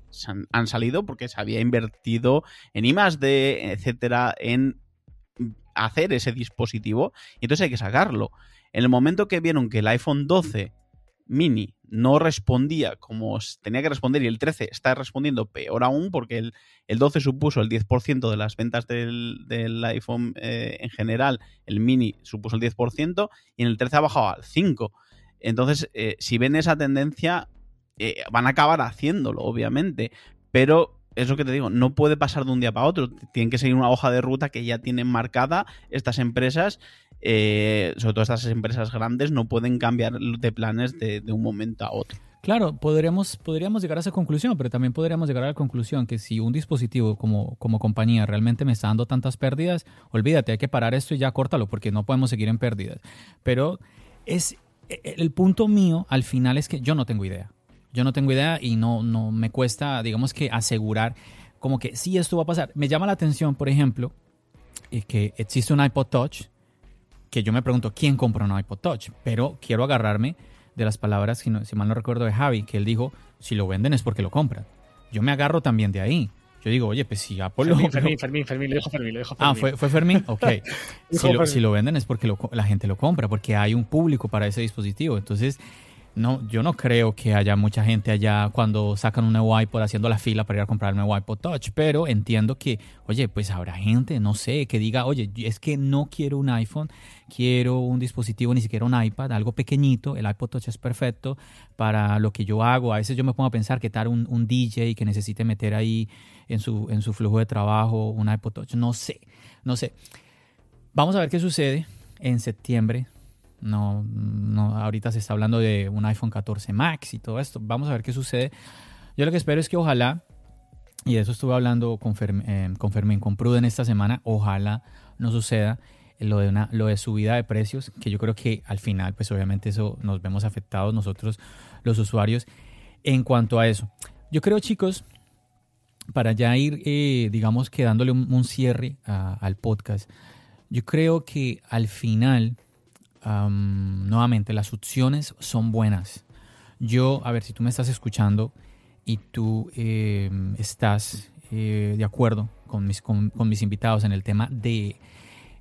han, salido porque se había invertido en I+D, etcétera, en hacer ese dispositivo y entonces hay que sacarlo. En el momento que vieron que el iPhone 12 mini no respondía como tenía que responder y el 13 está respondiendo peor aún porque el, el 12 supuso el 10% de las ventas del, del iPhone eh, en general, el mini supuso el 10% y en el 13 ha bajado al 5%. Entonces, eh, si ven esa tendencia, eh, van a acabar haciéndolo, obviamente, pero es lo que te digo, no puede pasar de un día para otro. Tienen que seguir una hoja de ruta que ya tienen marcada estas empresas. Eh, sobre todo estas empresas grandes no pueden cambiar de planes de, de un momento a otro. Claro, podríamos, podríamos llegar a esa conclusión, pero también podríamos llegar a la conclusión que si un dispositivo como, como compañía realmente me está dando tantas pérdidas, olvídate, hay que parar esto y ya córtalo porque no podemos seguir en pérdidas. Pero es e, el punto mío al final es que yo no tengo idea. Yo no tengo idea y no, no me cuesta, digamos que asegurar como que sí esto va a pasar. Me llama la atención, por ejemplo, eh, que existe un iPod Touch que yo me pregunto quién compra un iPod Touch, pero quiero agarrarme de las palabras, si, no- si mal no recuerdo, de Javi, que él dijo, si lo venden es porque lo compran. Yo me agarro también de ahí. Yo digo, oye, pues si Apple lo- Fermín, Fermín, Fermín, Fermín, lo dijo Fermín, lo dijo Ah. ¿fue, fue Fermín? Ok. *laughs* si, lo, Fermín. si lo venden es porque lo la gente lo compra, porque hay un público para ese dispositivo. Entonces, no, yo no creo que haya mucha gente allá cuando sacan un nuevo iPod haciendo la fila para ir a comprar el nuevo iPod Touch, pero entiendo que, oye, pues habrá gente, no sé, que diga, oye, es que no quiero un iPhone, quiero un dispositivo, ni siquiera un iPad, algo pequeñito, el iPod Touch es perfecto para lo que yo hago. A veces yo me pongo a pensar que tal un, un DJ que necesite meter ahí en su, en su flujo de trabajo un iPod Touch, no sé, no sé. Vamos a ver qué sucede en septiembre. No, no, ahorita se está hablando de un iPhone 14 Max y todo esto. Vamos a ver qué sucede. Yo lo que espero es que ojalá, y de eso estuve hablando con, Ferm- eh, con Fermín, con Pruden esta semana, ojalá no suceda lo de, una, lo de subida de precios, que yo creo que al final, pues obviamente eso nos vemos afectados nosotros, los usuarios, en cuanto a eso. Yo creo, chicos, para ya ir, eh, digamos, que dándole un, un cierre a- al podcast, yo creo que al final, am, nuevamente, las opciones son buenas. Yo, a ver, si tú me estás escuchando y tú eh, estás eh, de acuerdo con mis, con, mis invitados en el tema de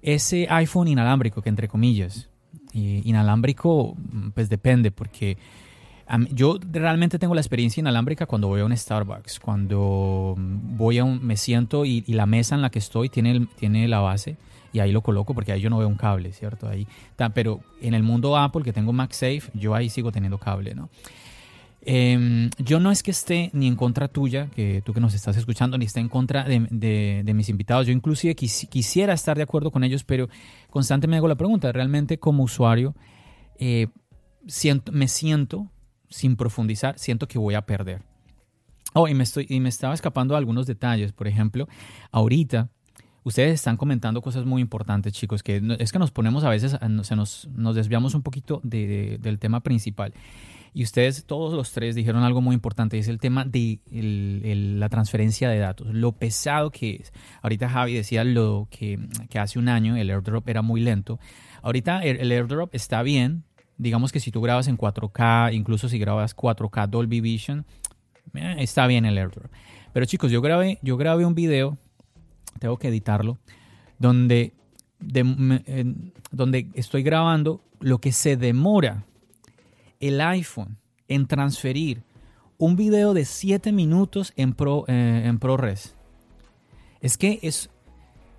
ese iPhone inalámbrico, que entre comillas, eh, inalámbrico, pues depende, porque yo realmente tengo la experiencia inalámbrica cuando voy a un Starbucks, cuando voy a un, me siento y, y la mesa en la que estoy tiene, tiene la base y ahí lo coloco porque ahí yo no veo un cable, ¿cierto? Ahí, pero en el mundo Apple que tengo MagSafe, yo ahí sigo teniendo cable, ¿no? Em, yo no es que esté ni en contra tuya, que tú que nos estás escuchando, ni esté en contra de, de- de mis invitados. Yo inclusive quis- quisiera estar de acuerdo con ellos, pero constantemente me hago la pregunta, realmente como usuario, eh, siento, me siento, sin profundizar, siento que voy a perder. Oh, y me, estoy, y me estaba escapando algunos detalles. Por ejemplo, ahorita ustedes están comentando cosas muy importantes, chicos, que es que nos ponemos a veces, se nos, nos desviamos un poquito de- de- del tema principal. Y ustedes, todos los tres, dijeron algo muy importante, es el tema de la transferencia de datos, lo pesado que es. Ahorita Javi decía lo que, que hace un año el airdrop era muy lento. Ahorita el, el airdrop está bien. Digamos que si tú grabas en 4K, incluso si grabas 4K Dolby Vision, eh, está bien el airdrop. Pero chicos, yo grabé, yo grabé un video, tengo que editarlo, donde, en- donde estoy grabando lo que se demora el iPhone en transferir un video de 7 minutos en, Pro, eh, en ProRes. Es que es,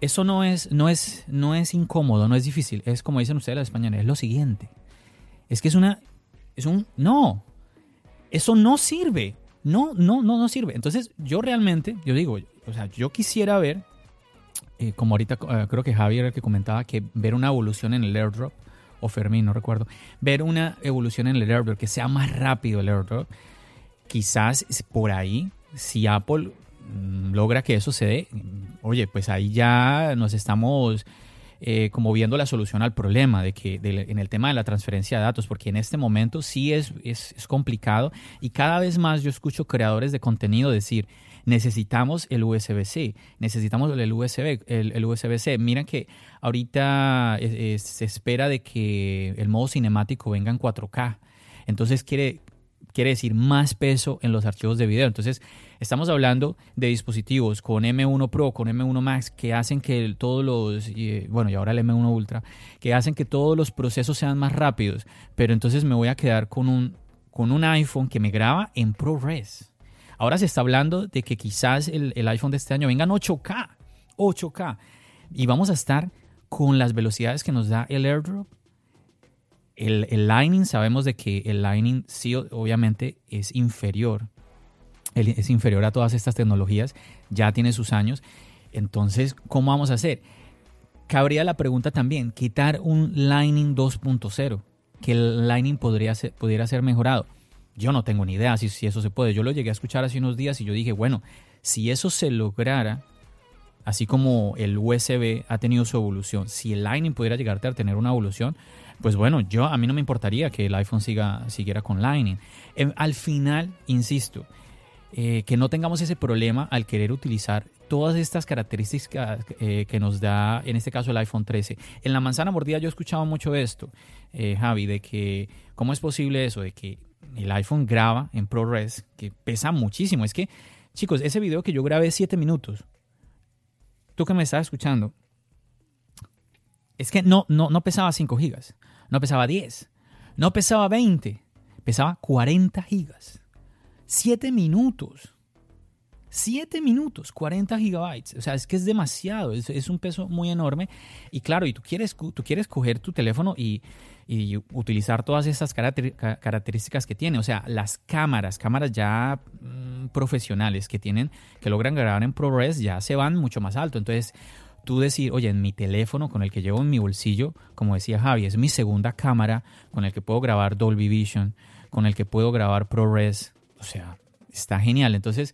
eso no es, no, es, no es incómodo, no es difícil. Es como dicen ustedes los españoles, es lo siguiente. Es que es una... Es un... No. Eso no sirve. No, no, no, no sirve. Entonces yo realmente, yo digo, o sea, yo quisiera ver, eh, como ahorita eh, creo que Javier el que comentaba, que ver una evolución en el airdrop, o Fermín, no recuerdo, ver una evolución en el airdrop, que sea más rápido el airdrop. Quizás por ahí, si Apple mm, logra que eso se dé, oye, pues ahí ya nos estamos eh, como viendo la solución al problema de que en el tema de la transferencia de datos, porque en este momento sí es, es, complicado y cada vez más yo escucho creadores de contenido decir, necesitamos el USB-C, necesitamos el USB, el, USB-C. Miren que ahorita se espera de que el modo cinemático venga en 4K. Entonces quiere, quiere decir más peso en los archivos de video. Entonces, estamos hablando de dispositivos con M1 Pro, con M1 Max, que hacen que todos los, bueno, y ahora el M1 Ultra, que hacen que todos los procesos sean más rápidos. Pero entonces me voy a quedar con un, con un iPhone que me graba en ProRes. Ahora se está hablando de que quizás el, el iPhone de este año venga en 8K, 8K. Y vamos a estar con las velocidades que nos da el AirDrop el, Lightning, sabemos de que el Lightning sí, obviamente, es inferior. Es inferior a todas estas tecnologías, ya tiene sus años. Entonces, ¿cómo vamos a hacer? Cabría la pregunta también, quitar un Lightning 2.0, que el Lightning podría ser, pudiera ser mejorado. Yo no tengo ni idea si, si eso se puede. Yo lo llegué a escuchar hace unos días y yo dije, bueno, si eso se lograra, así como el USB ha tenido su evolución, si el Lightning pudiera llegar a tener una evolución, pues bueno, yo a mí no me importaría que el iPhone siga, siguiera con Lightning. Em, al final, insisto, eh, que no tengamos ese problema al querer utilizar todas estas características eh, que nos da, en este caso, el iPhone 13. En la manzana mordida yo he escuchado mucho esto, eh, Javi, de que cómo es posible eso, de que el iPhone graba en ProRes, que pesa muchísimo. Es que, chicos, ese video que yo grabé 7 minutos, tú que me estás escuchando, es que no, no, no pesaba 5 gigas, no pesaba 10, no pesaba 20, pesaba 40 gigas. 7 minutos. 7 minutos, 40 gigabytes. O sea, es que es demasiado, es, un peso muy enorme. Y claro, y tú quieres, tú quieres coger tu teléfono y, utilizar todas estas características que tiene. O sea, las cámaras, cámaras ya mm, profesionales que tienen, que logran grabar en ProRes, ya se van mucho más alto. Entonces, tú decir, oye, en mi teléfono con el que llevo en mi bolsillo, como decía Javi, es mi segunda cámara con el que puedo grabar Dolby Vision, con el que puedo grabar ProRes, o sea, está genial. Entonces,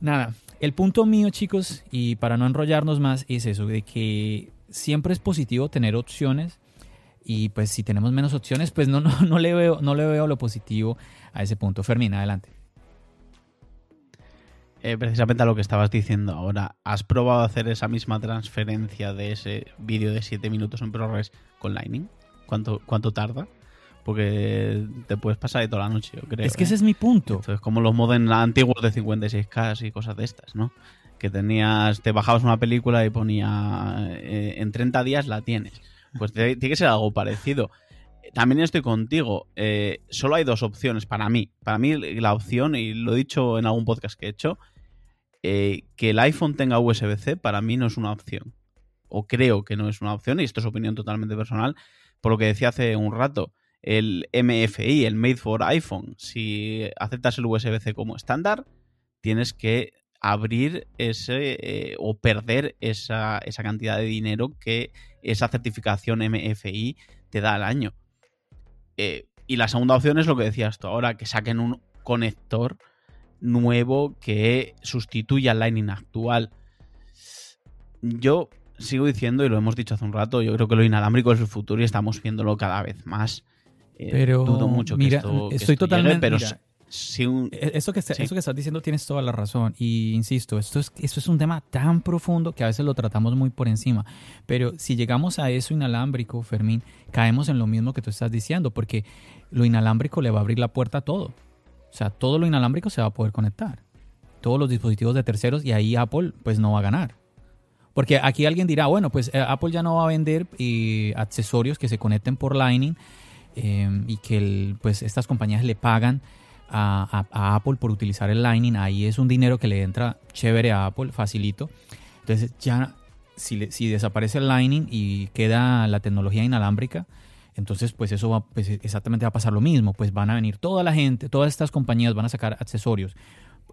nada, el punto mío, chicos, y para no enrollarnos más, es eso, de que siempre es positivo tener opciones y pues si tenemos menos opciones, pues no, *laughs* no, no, le, veo, no le veo lo positivo a ese punto. Fermín, adelante. Eh, precisamente a lo que estabas diciendo ahora, ¿has probado hacer esa misma transferencia de ese vídeo de 7 minutos en ProRes con Lightning? ¿Cuánto, ¿Cuánto tarda? Porque te puedes pasar ahí toda la noche, yo creo. Es que ese ¿eh? es mi punto. Entonces, como los modem antiguos de 56K y cosas de estas, ¿no? Que tenías, te bajabas una película y ponía eh, en 30 días la tienes. Pues tiene que ser algo parecido también estoy contigo. solo hay dos opciones para mí. Para mí la opción, y lo he dicho en algún podcast que he hecho, eh, que el iPhone tenga USB-C para mí no es una opción. O creo que no es una opción, y esto es opinión totalmente personal, por lo que decía hace un rato. El MFI, el Made for iPhone, si aceptas el USB-C como estándar, tienes que abrir ese eh, o perder esa, cantidad de dinero que esa certificación MFI te da al año. Eh, y la segunda opción es lo que decías tú ahora, que saquen un conector nuevo que sustituya al Lightning actual. Yo sigo diciendo, y lo hemos dicho hace un rato, yo creo que lo inalámbrico es el futuro y estamos viéndolo cada vez más. Eh, pero dudo mucho que esto, estoy totalmente. pero e, eso, que, que estás diciendo tienes toda la razón. Y insisto, esto es, esto es un tema tan profundo que a veces lo tratamos muy por encima. Pero si llegamos a eso inalámbrico, Fermín, caemos en lo mismo que tú estás diciendo, porque lo inalámbrico le va a abrir la puerta a todo. O sea, todo lo inalámbrico se va a poder conectar. Todos los dispositivos de terceros y ahí Apple pues no va a ganar. Porque aquí alguien dirá, bueno, pues eh, Apple ya no va a vender eh, accesorios que se conecten por Lightning eh, y que pues estas compañías le pagan a, Apple por utilizar el Lightning. Ahí es un dinero que le entra chévere a Apple, facilito. Entonces ya si, si desaparece el Lightning y queda la tecnología inalámbrica, entonces pues eso va, pues, exactamente va a pasar lo mismo. Pues van a venir toda la gente, todas estas compañías van a sacar accesorios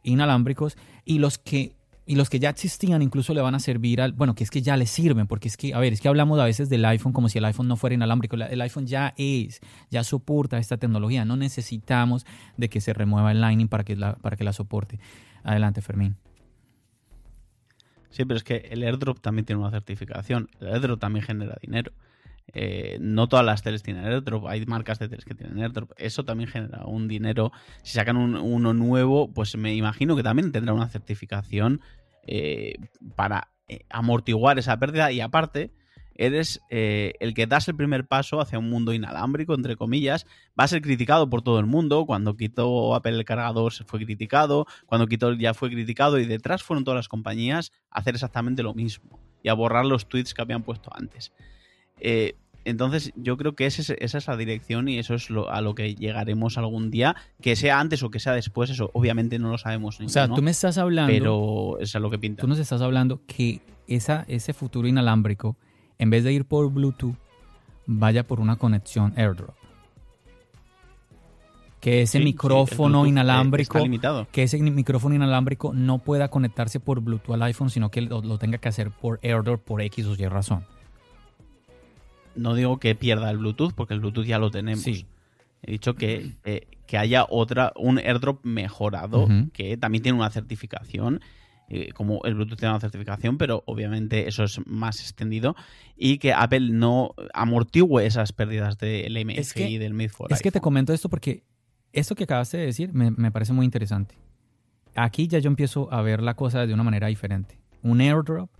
inalámbricos y los que y los que ya existían incluso le van a servir al, bueno, que es que ya le sirven, porque es que, a ver, es que hablamos a veces del iPhone como si el iPhone no fuera inalámbrico, el iPhone ya es, ya soporta esta tecnología, no necesitamos de que se remueva el Lightning para que la, para que la soporte. Adelante, Fermín. Sí, pero es que el airdrop también tiene una certificación, el airdrop también genera dinero. Eh, no todas las teles tienen airdrop, hay marcas de teles que tienen airdrop. Eso también genera un dinero. Si sacan uno nuevo, pues me imagino que también tendrá una certificación eh, para eh, amortiguar esa pérdida. Y aparte, eres el que das el primer paso hacia un mundo inalámbrico, entre comillas. Va a ser criticado por todo el mundo. Cuando quitó Apple el cargador se fue criticado. Cuando quitó ya fue criticado. Y detrás fueron todas las compañías a hacer exactamente lo mismo. Y a borrar los tweets que habían puesto antes. Eh, entonces, yo creo que esa es la dirección y eso es a lo que llegaremos algún día, que sea antes o que sea después, eso obviamente no lo sabemos. O sea, tú me estás hablando. Pero eso es lo que pinta. Tú nos estás hablando que esa, ese futuro inalámbrico, en vez de ir por Bluetooth, vaya por una conexión AirDrop. Que ese micrófono inalámbrico. Que ese micrófono inalámbrico no pueda conectarse por Bluetooth al iPhone, sino que lo, lo tenga que hacer por AirDrop por X o Y razón no digo que pierda el Bluetooth, porque el Bluetooth ya lo tenemos. He dicho que, eh, que haya otra, un airdrop mejorado, que también tiene una certificación. Eh, como el Bluetooth tiene una certificación, pero obviamente eso es más extendido, y que Apple no amortigüe esas pérdidas del MFI y del Made Es que te comento esto porque esto que acabaste de decir me, me, parece muy interesante. Aquí ya yo empiezo a ver la cosa de una manera diferente. Un airdrop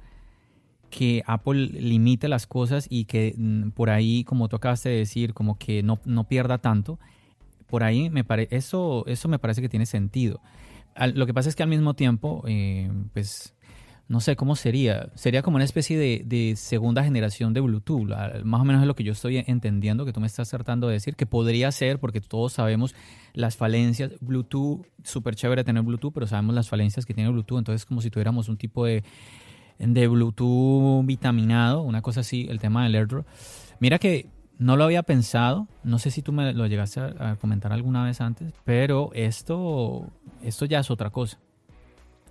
que Apple limite las cosas y que mm, por ahí, como tú acabaste de decir, como que no, no pierda tanto, por ahí me parece, eso, eso me parece que tiene sentido. lo que pasa es que al mismo tiempo, eh, pues, no sé cómo sería. Sería como una especie de, segunda generación de Bluetooth. Más o menos es lo que yo estoy entendiendo, que tú me estás tratando de decir, que podría ser, porque todos sabemos las falencias. Bluetooth, súper chévere tener Bluetooth, pero sabemos las falencias que tiene Bluetooth. Entonces, como si tuviéramos un tipo de de Bluetooth vitaminado, una cosa así, el tema del AirDrop. Mira que no lo había pensado, no sé si tú me lo llegaste a, comentar alguna vez antes, pero esto, esto ya es otra cosa.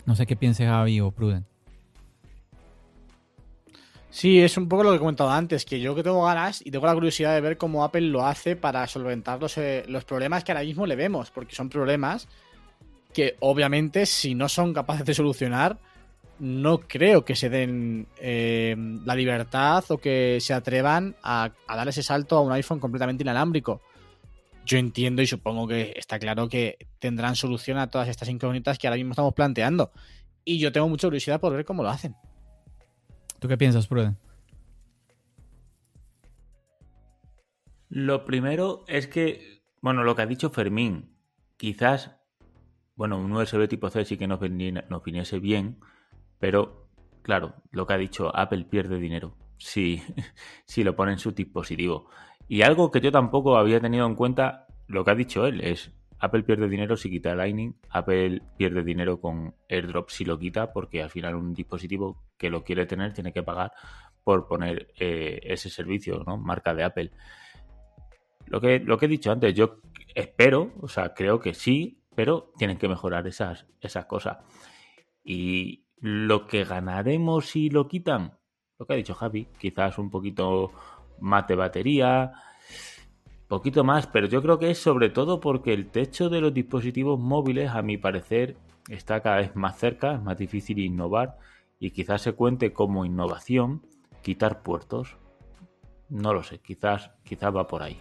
No sé qué piense Javi o Pruden. Sí, es un poco lo que he comentado antes, que yo que tengo ganas y tengo la curiosidad de ver cómo Apple lo hace para solventar los, eh, los problemas que ahora mismo le vemos, porque son problemas que obviamente si no son capaces de solucionar, no creo que se den eh, la libertad o que se atrevan a, dar ese salto a un iPhone completamente inalámbrico. Yo entiendo y supongo que está claro que tendrán solución a todas estas incógnitas que ahora mismo estamos planteando. Y yo tengo mucha curiosidad por ver cómo lo hacen. ¿Tú qué piensas, Pruden? Lo primero es que, bueno, lo que ha dicho Fermín, quizás, bueno, un USB tipo C sí que nos, nos viniese bien, pero, claro, lo que ha dicho, Apple pierde dinero si, *laughs* si lo pone en su dispositivo. Y algo que yo tampoco había tenido en cuenta, lo que ha dicho él, es Apple pierde dinero si quita Lightning, Apple pierde dinero con AirDrop si lo quita, porque al final un dispositivo que lo quiere tener tiene que pagar por poner eh, ese servicio, ¿no? Marca de Apple. Lo que, lo que he dicho antes, yo espero, o sea, creo que sí, pero tienen que mejorar esas, esas cosas. Y, lo que ganaremos si lo quitan, lo que ha dicho Javi, quizás un poquito más de batería, poquito más, pero yo creo que es sobre todo porque el techo de los dispositivos móviles, a mi parecer, está cada vez más cerca, es más difícil innovar y quizás se cuente como innovación quitar puertos. No lo sé, quizás, quizás va por ahí.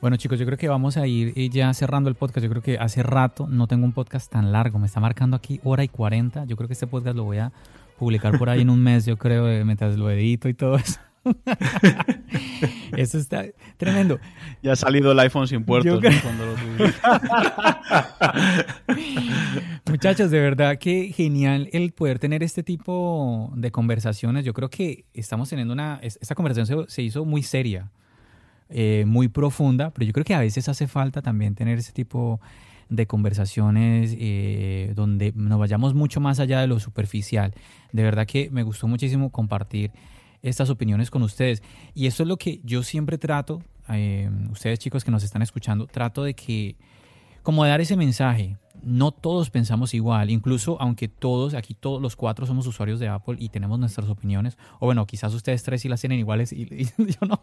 Bueno chicos, yo creo que vamos a ir eh, ya cerrando el podcast. Yo creo que hace rato no tengo un podcast tan largo. Me está marcando aquí hora y 40. Yo creo que este podcast lo voy a publicar por ahí en un mes, yo creo, eh, mientras lo edito y todo eso. *laughs* Eso está tremendo. Ya ha salido el iPhone sin puertos ¿no? cuando lo *laughs* Muchachos, de verdad que genial el poder tener este tipo de conversaciones. Yo creo que estamos teniendo una... Esta conversación se, se hizo muy seria, eh, muy profunda, pero yo creo que a veces hace falta también tener ese tipo de conversaciones eh, donde nos vayamos mucho más allá de lo superficial. De verdad que me gustó muchísimo compartir estas opiniones con ustedes. Y eso es lo que yo siempre trato, eh, ustedes chicos que nos están escuchando, trato de que, como de dar ese mensaje, no todos pensamos igual, incluso aunque todos, aquí todos los cuatro somos usuarios de Apple y tenemos nuestras opiniones, o bueno, quizás ustedes tres sí las tienen iguales y, y *laughs* yo no.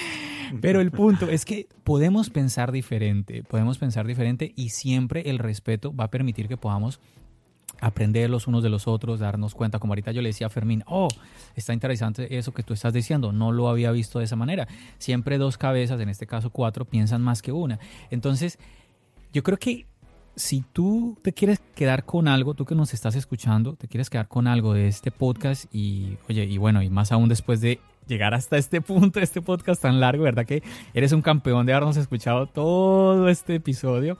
*laughs* Pero el punto es que podemos pensar diferente, podemos pensar diferente y siempre el respeto va a permitir que podamos aprender los unos de los otros, darnos cuenta, como ahorita yo le decía a Fermín, oh, está interesante eso que tú estás diciendo, no lo había visto de esa manera. Siempre dos cabezas, en este caso cuatro, piensan más que una. Entonces, yo creo que si tú te quieres quedar con algo, tú que nos estás escuchando, te quieres quedar con algo de este podcast y, oye, y bueno, y más aún después de llegar hasta este punto, este podcast tan largo, ¿verdad? Que eres un campeón de habernos escuchado todo este episodio.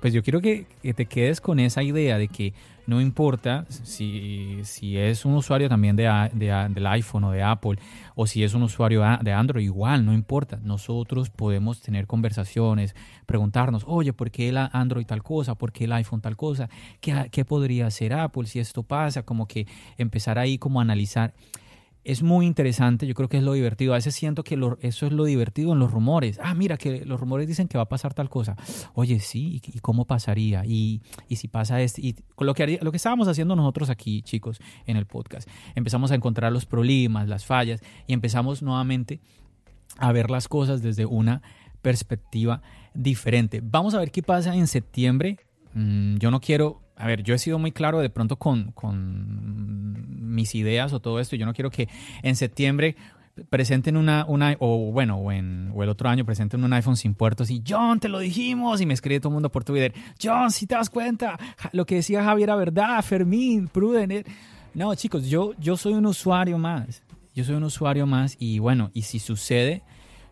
Pues yo quiero que, que te quedes con esa idea de que no importa si, si es un usuario también de, de, del iPhone o de Apple o si es un usuario de Android, igual, no importa. Nosotros podemos tener conversaciones, preguntarnos, oye, ¿por qué el Android tal cosa? ¿Por qué el iPhone tal cosa? ¿Qué, qué podría hacer Apple si esto pasa? Como que empezar ahí como a analizar es muy interesante, yo creo que es lo divertido. A veces siento que eso es lo divertido en los rumores. Ah, mira, que los rumores dicen que va a pasar tal cosa. Oye, sí, ¿y, cómo pasaría? Y, y, si pasa esto, y lo que, haría, lo que estábamos haciendo nosotros aquí, chicos, en el podcast. Empezamos a encontrar los problemas, las fallas, y empezamos nuevamente a ver las cosas desde una perspectiva diferente. Vamos a ver qué pasa en septiembre. Mm, yo no quiero a ver, yo he sido muy claro de pronto con, con mis ideas o todo esto. Yo no quiero que en septiembre presenten una, una o bueno, o, el otro año presenten un iPhone sin puertos y John, te lo dijimos, y me escribe todo el mundo por Twitter, John, si te das cuenta, lo que decía Javier era verdad, Fermín, Pruden. Eh". No, chicos, yo, yo soy un usuario más, yo soy un usuario más y bueno, y si sucede,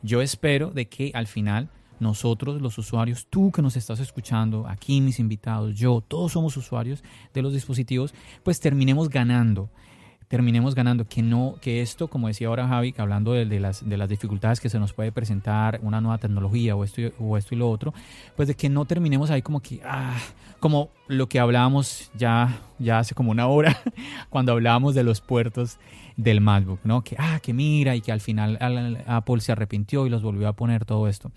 yo espero de que al final nosotros los usuarios, tú que nos estás escuchando, aquí mis invitados, yo, todos somos usuarios de los dispositivos, pues terminemos ganando terminemos ganando, que no, que esto, como decía ahora Javi, hablando de, las, de las dificultades que se nos puede presentar una nueva tecnología o esto, o esto y lo otro, pues de que no terminemos ahí como que, ah, como lo que hablábamos ya, ya hace como una hora, *laughs* cuando hablábamos de los puertos del MacBook, ¿no? Que, ah, que mira, y que al final Apple se arrepintió y los volvió a poner todo esto.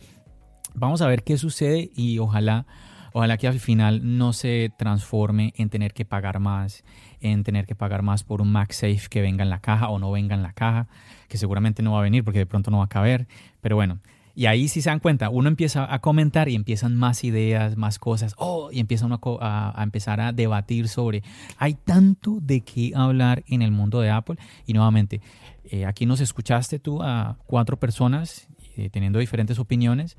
Vamos a ver qué sucede y ojalá, ojalá que al final no se transforme en tener que pagar más, en tener que pagar más por un MagSafe que venga en la caja o no venga en la caja, que seguramente no va a venir porque de pronto no va a caber. Pero bueno, y ahí si se dan cuenta, uno empieza a comentar y empiezan más ideas, más cosas, oh, y empieza uno a, empezar a debatir sobre, hay tanto de qué hablar en el mundo de Apple. Y nuevamente, eh, aquí nos escuchaste tú a cuatro personas eh, teniendo diferentes opiniones.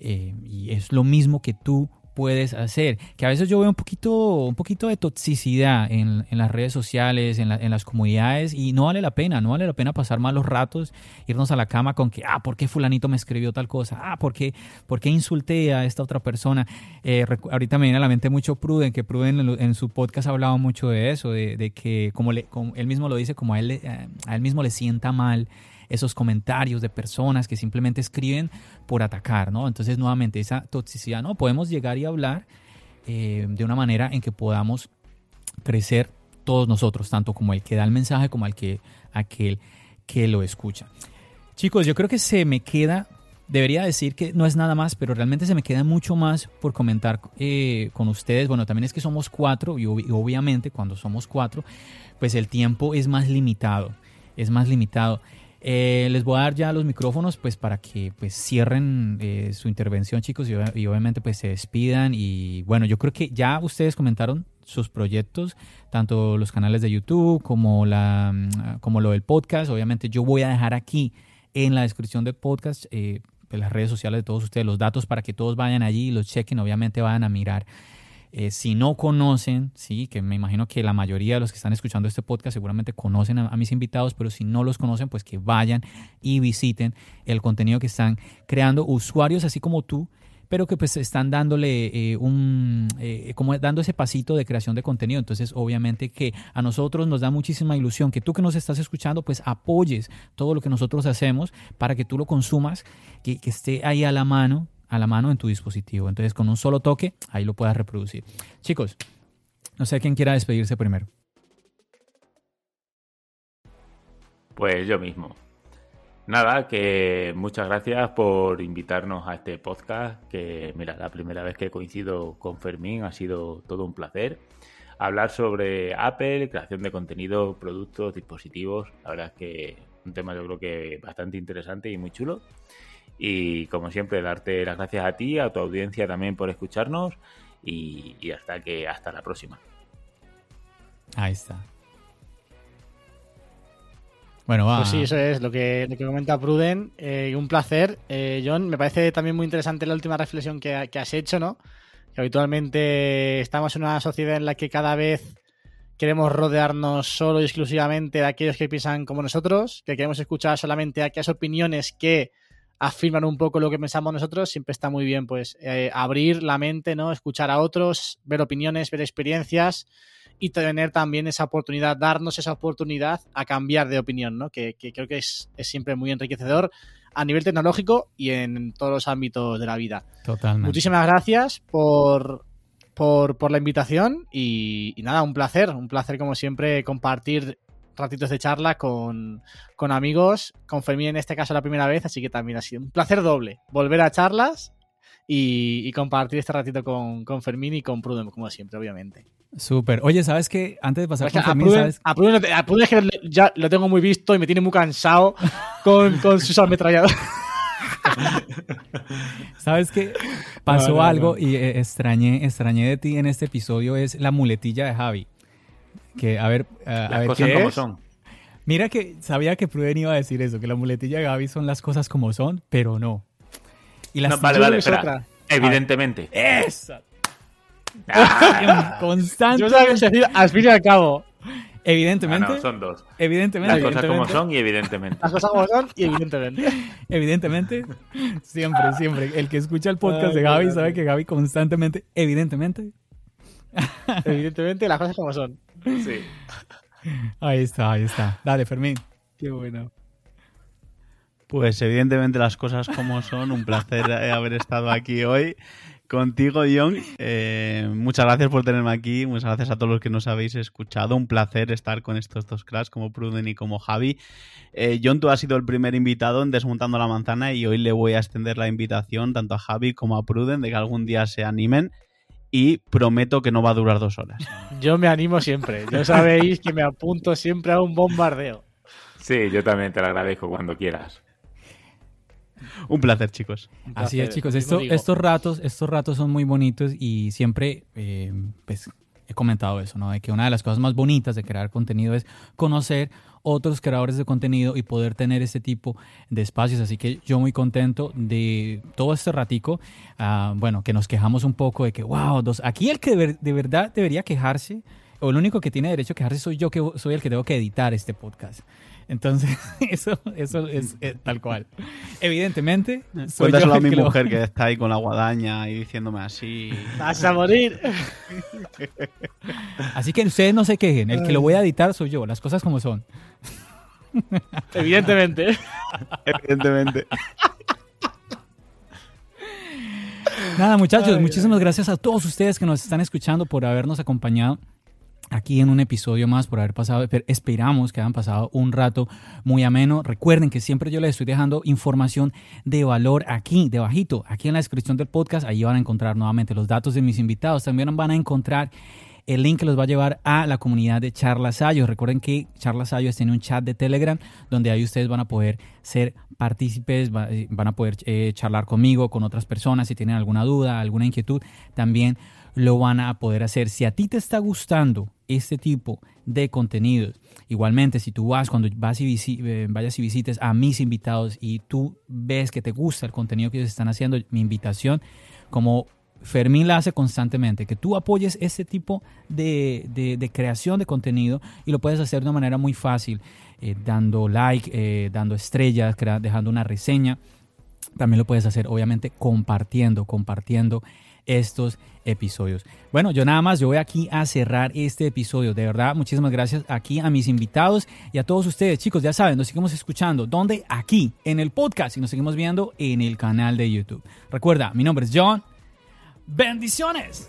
Eh, y es lo mismo que tú puedes hacer. Que a veces yo veo un poquito, un poquito de toxicidad en, en las redes sociales, en, en, las comunidades, y no vale la pena, no vale la pena pasar malos ratos, irnos a la cama con que, ah, ¿por qué fulanito me escribió tal cosa? Ah, ¿por qué, por insulté a esta otra persona? Eh, ahorita me viene a la mente mucho Pruden, que Pruden en, en su podcast ha hablado mucho de eso, de, de que, como, le, como él mismo lo dice, como a él, a él mismo le sienta mal esos comentarios de personas que simplemente escriben por atacar, ¿no? Entonces, nuevamente, esa toxicidad, ¿no? Podemos llegar y hablar eh, de una manera en que podamos crecer todos nosotros, tanto como el que da el mensaje como el que, aquel que lo escucha. Chicos, yo creo que se me queda debería decir que no es nada más, pero realmente se me queda mucho más por comentar eh, con ustedes. Bueno, también es que somos cuatro y, y obviamente cuando somos cuatro, pues el tiempo es más limitado, es más limitado. Eh, les voy a dar ya los micrófonos pues para que pues cierren eh, su intervención chicos y, ob- y obviamente pues se despidan. Y bueno yo creo que ya ustedes comentaron sus proyectos tanto los canales de YouTube como la como lo del podcast. Obviamente yo voy a dejar aquí en la descripción del podcast eh, de las redes sociales de todos ustedes los datos para que todos vayan allí y los chequen. Obviamente vayan a mirar eh, si no conocen, sí, que me imagino que la mayoría de los que están escuchando este podcast seguramente conocen a, mis invitados, pero si no los conocen, pues que vayan y visiten el contenido que están creando usuarios así como tú, pero que pues están dándole eh, un, eh, como dando ese pasito de creación de contenido. Entonces, obviamente que a nosotros nos da muchísima ilusión que tú que nos estás escuchando, pues apoyes todo lo que nosotros hacemos para que tú lo consumas, que esté ahí a la mano a la mano en tu dispositivo. Entonces, con un solo toque, ahí lo puedas reproducir. Chicos, no sé quién quiera despedirse primero. Pues yo mismo. Nada, que muchas gracias por invitarnos a este podcast, que mira, la primera vez que coincido con Fermín ha sido todo un placer. Hablar sobre Apple, creación de contenido, productos, dispositivos, la verdad es que un tema yo creo que bastante interesante y muy chulo. Y como siempre, darte las gracias a ti, a tu audiencia también por escucharnos y, y hasta que hasta la próxima. Ahí está. Bueno, va. Pues sí, eso es lo que, lo que comenta Pruden. Eh, un placer. Eh, John, me parece también muy interesante la última reflexión que, que has hecho, ¿no? Que habitualmente estamos en una sociedad en la que cada vez queremos rodearnos solo y exclusivamente de aquellos que piensan como nosotros, que queremos escuchar solamente aquellas opiniones que afirman un poco lo que pensamos nosotros, siempre está muy bien pues eh, abrir la mente, ¿no? Escuchar a otros, ver opiniones, ver experiencias y tener también esa oportunidad, darnos esa oportunidad a cambiar de opinión, ¿no? Que, que creo que es, es, siempre muy enriquecedor a nivel tecnológico y en todos los ámbitos de la vida. Totalmente. Muchísimas gracias por, por, por la invitación y, y, nada, un placer, un placer como siempre compartir ratitos de charla con, con amigos, con Fermín en este caso la primera vez, así que también ha sido un placer doble volver a charlas y, y compartir este ratito con, con, Fermín y con Pruden, como siempre, obviamente. Súper. Oye, ¿sabes qué? Antes de pasar es que con Fermín, a Pruden, ¿sabes? A Pruden, a Pruden es que ya lo tengo muy visto y me tiene muy cansado con, *laughs* con sus ametralladoras. ¿Sabes qué? Pasó no, no, algo no. y eh, extrañé, extrañé de ti en este episodio es la muletilla de Javi. Que, a ver, uh, las a ver cosas ¿qué como es? son. Mira que sabía que Pruden iba a decir eso, que la muletilla de Gaby son las cosas como son, pero no. Y las no, vale, vale, espera. Evidentemente. ¡Esa! Ah, constante. Yo sabía que decir al fin y al cabo. Evidentemente. Ah, no, son dos. Evidentemente. Las cosas como son y evidentemente. Las cosas como son y evidentemente. *laughs* evidentemente. Siempre, siempre. El que escucha el podcast Ay, de Gaby sabe que Gaby constantemente, evidentemente. *laughs* evidentemente, las cosas como son. Sí. Ahí está, ahí está. Dale, Fermín. Qué bueno. Pues evidentemente las cosas como son. Un placer haber estado aquí hoy contigo, John. Eh, muchas gracias por tenerme aquí. Muchas gracias a todos los que nos habéis escuchado. Un placer estar con estos dos cracks como Pruden y como Javi. Eh, John, tú has sido el primer invitado en Desmontando la Manzana y hoy le voy a extender la invitación tanto a Javi como a Pruden de que algún día se animen y prometo que no va a durar dos horas. Yo me animo siempre. Ya *laughs* sabéis que me apunto siempre a un bombardeo. Sí, yo también te lo agradezco cuando quieras. Un placer, chicos. Un placer. Así es, chicos. Esto, estos ratos, estos ratos son muy bonitos y siempre, eh, pues, he comentado eso, ¿no? De que una de las cosas más bonitas de crear contenido es conocer otros creadores de contenido y poder tener este tipo de espacios. Así que yo muy contento de todo este ratico. Uh, bueno, que nos quejamos un poco de que, wow, dos. Aquí el que de, ver, de, verdad debería quejarse, o el único que tiene derecho a quejarse soy yo, que soy el que tengo que editar este podcast. Entonces, *laughs* eso, eso es, es tal cual. Evidentemente, soy Cuéntaselo a mi que mujer lo... que *laughs* está ahí con la guadaña y diciéndome así. ¡Vas a morir! Así que ustedes no se quejen. El que lo voy a editar soy yo. Las cosas como son. *laughs* Evidentemente. Evidentemente. Nada, muchachos, ay, muchísimas ay. gracias a todos ustedes que nos están escuchando por habernos acompañado aquí en un episodio más por haber pasado, esperamos que hayan pasado un rato muy ameno. Recuerden que siempre yo les estoy dejando información de valor aquí, debajito, aquí en la descripción del podcast, ahí van a encontrar nuevamente los datos de mis invitados, también van a encontrar el link que los va a llevar a la comunidad de Charlas Ayos. Recuerden que Charlas Ayos tiene un chat de Telegram donde ahí ustedes van a poder ser partícipes, eh, van a poder eh, charlar conmigo, con otras personas, si tienen alguna duda, alguna inquietud, también lo van a poder hacer. Si a ti te está gustando este tipo de contenidos, igualmente si tú vas, cuando vas y eh, vayas y visites a mis invitados y tú ves que te gusta el contenido que ellos están haciendo, mi invitación como Fermín la hace constantemente, que tú apoyes este tipo de, creación de contenido y lo puedes hacer de una manera muy fácil, eh, dando like, eh, dando estrellas, dejando una reseña. También lo puedes hacer, obviamente, compartiendo, compartiendo estos episodios. Bueno, yo nada más, yo voy aquí a cerrar este episodio. De verdad, muchísimas gracias aquí a mis invitados y a todos ustedes. Chicos, ya saben, nos seguimos escuchando. ¿Dónde? Aquí, en el podcast y nos seguimos viendo en el canal de YouTube. Recuerda, mi nombre es John. Bendiciones.